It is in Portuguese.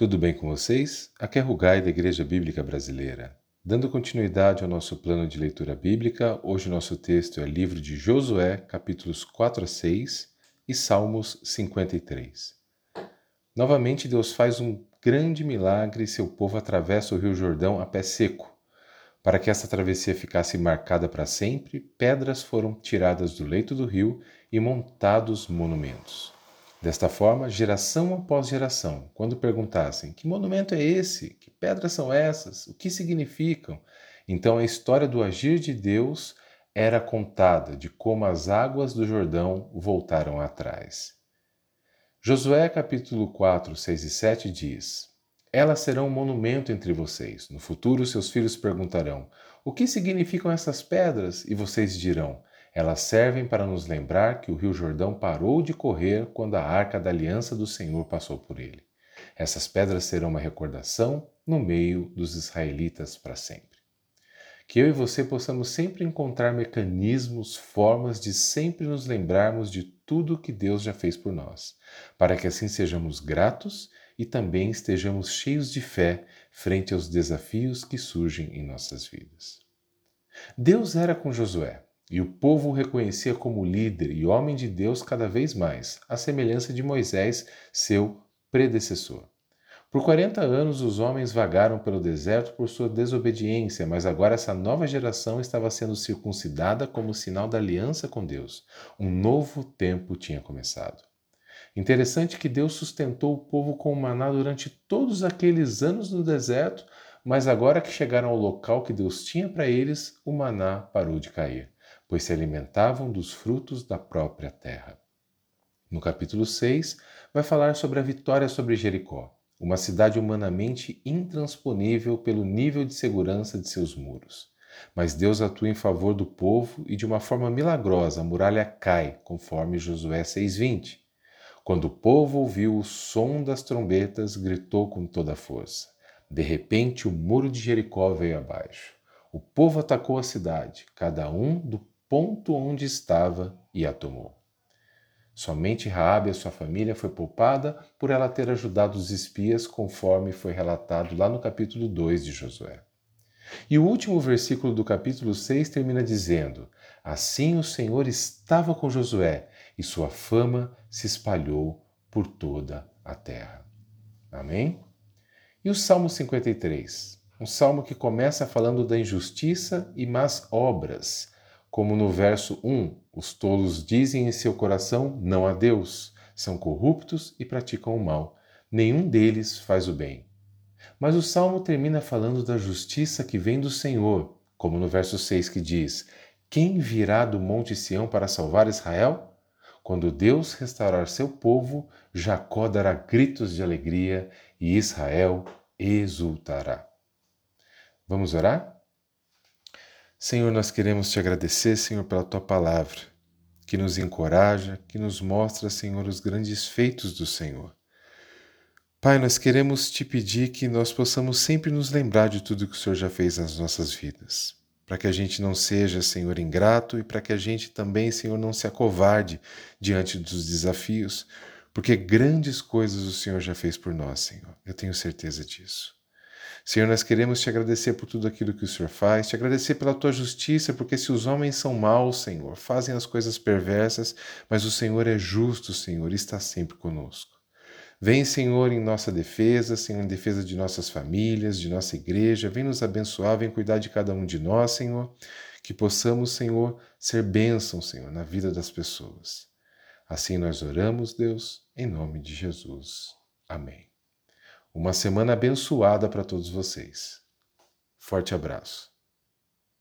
Tudo bem com vocês? Aqui é Rugai da Igreja Bíblica Brasileira. Dando continuidade ao nosso plano de leitura bíblica, hoje nosso texto é livro de Josué, capítulos 4 a 6 e Salmos 53. Novamente, Deus faz um grande milagre e seu povo atravessa o Rio Jordão a pé seco. Para que essa travessia ficasse marcada para sempre, pedras foram tiradas do leito do rio e montados monumentos. Desta forma, geração após geração, quando perguntassem: que monumento é esse? Que pedras são essas? O que significam? Então a história do agir de Deus era contada de como as águas do Jordão voltaram atrás. Josué capítulo 4, 6 e 7 diz: Elas serão um monumento entre vocês. No futuro, seus filhos perguntarão: O que significam essas pedras? E vocês dirão: elas servem para nos lembrar que o Rio Jordão parou de correr quando a arca da aliança do Senhor passou por ele. Essas pedras serão uma recordação no meio dos israelitas para sempre. Que eu e você possamos sempre encontrar mecanismos, formas de sempre nos lembrarmos de tudo que Deus já fez por nós, para que assim sejamos gratos e também estejamos cheios de fé frente aos desafios que surgem em nossas vidas. Deus era com Josué. E o povo o reconhecia como líder e homem de Deus cada vez mais, à semelhança de Moisés, seu predecessor. Por 40 anos os homens vagaram pelo deserto por sua desobediência, mas agora essa nova geração estava sendo circuncidada como sinal da aliança com Deus. Um novo tempo tinha começado. Interessante que Deus sustentou o povo com o maná durante todos aqueles anos no deserto, mas agora que chegaram ao local que Deus tinha para eles, o maná parou de cair pois se alimentavam dos frutos da própria terra. No capítulo 6, vai falar sobre a vitória sobre Jericó, uma cidade humanamente intransponível pelo nível de segurança de seus muros. Mas Deus atua em favor do povo e de uma forma milagrosa a muralha cai, conforme Josué 6:20. Quando o povo ouviu o som das trombetas, gritou com toda a força. De repente, o muro de Jericó veio abaixo. O povo atacou a cidade, cada um do ponto onde estava e a tomou. Somente Raabe e sua família foi poupada por ela ter ajudado os espias, conforme foi relatado lá no capítulo 2 de Josué. E o último versículo do capítulo 6 termina dizendo: Assim o Senhor estava com Josué, e sua fama se espalhou por toda a terra. Amém? E o Salmo 53? Um salmo que começa falando da injustiça e más obras, como no verso 1, os tolos dizem em seu coração não a Deus, são corruptos e praticam o mal. Nenhum deles faz o bem. Mas o salmo termina falando da justiça que vem do Senhor, como no verso 6 que diz: Quem virá do monte Sião para salvar Israel? Quando Deus restaurar seu povo, Jacó dará gritos de alegria e Israel exultará. Vamos orar? Senhor, nós queremos te agradecer, Senhor, pela tua palavra, que nos encoraja, que nos mostra, Senhor, os grandes feitos do Senhor. Pai, nós queremos te pedir que nós possamos sempre nos lembrar de tudo que o Senhor já fez nas nossas vidas, para que a gente não seja, Senhor, ingrato e para que a gente também, Senhor, não se acovarde diante dos desafios, porque grandes coisas o Senhor já fez por nós, Senhor. Eu tenho certeza disso. Senhor, nós queremos te agradecer por tudo aquilo que o Senhor faz, te agradecer pela tua justiça, porque se os homens são maus, Senhor, fazem as coisas perversas, mas o Senhor é justo, Senhor, e está sempre conosco. Vem, Senhor, em nossa defesa, Senhor, em defesa de nossas famílias, de nossa igreja. Vem nos abençoar, vem cuidar de cada um de nós, Senhor. Que possamos, Senhor, ser bênção, Senhor, na vida das pessoas. Assim nós oramos, Deus, em nome de Jesus. Amém. Uma semana abençoada para todos vocês. Forte abraço.